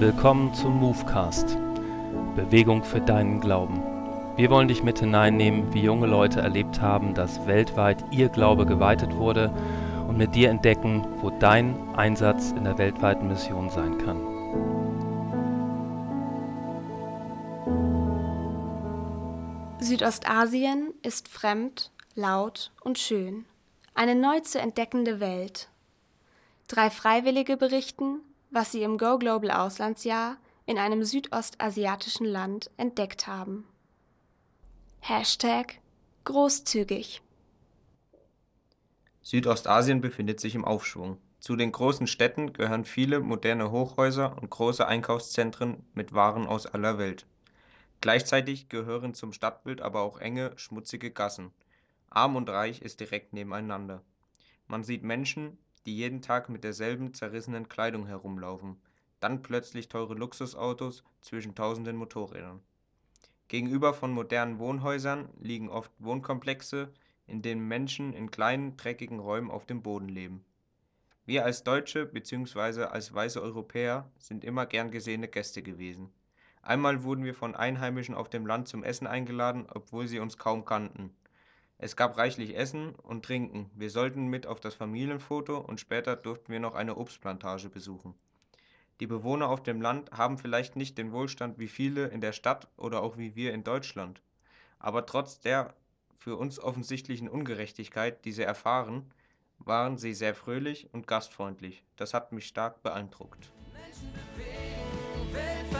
Willkommen zum Movecast. Bewegung für deinen Glauben. Wir wollen dich mit hineinnehmen, wie junge Leute erlebt haben, dass weltweit ihr Glaube geweitet wurde und mit dir entdecken, wo dein Einsatz in der weltweiten Mission sein kann. Südostasien ist fremd, laut und schön. Eine neu zu entdeckende Welt. Drei Freiwillige berichten, was sie im Go Global Auslandsjahr in einem südostasiatischen Land entdeckt haben. Hashtag großzügig. Südostasien befindet sich im Aufschwung. Zu den großen Städten gehören viele moderne Hochhäuser und große Einkaufszentren mit Waren aus aller Welt. Gleichzeitig gehören zum Stadtbild aber auch enge, schmutzige Gassen. Arm und Reich ist direkt nebeneinander. Man sieht Menschen, die jeden Tag mit derselben zerrissenen Kleidung herumlaufen, dann plötzlich teure Luxusautos zwischen tausenden Motorrädern. Gegenüber von modernen Wohnhäusern liegen oft Wohnkomplexe, in denen Menschen in kleinen, dreckigen Räumen auf dem Boden leben. Wir als Deutsche bzw. als weiße Europäer sind immer gern gesehene Gäste gewesen. Einmal wurden wir von Einheimischen auf dem Land zum Essen eingeladen, obwohl sie uns kaum kannten. Es gab reichlich Essen und Trinken, wir sollten mit auf das Familienfoto und später durften wir noch eine Obstplantage besuchen. Die Bewohner auf dem Land haben vielleicht nicht den Wohlstand wie viele in der Stadt oder auch wie wir in Deutschland. Aber trotz der für uns offensichtlichen Ungerechtigkeit, die sie erfahren, waren sie sehr fröhlich und gastfreundlich. Das hat mich stark beeindruckt. Menschen bewegen,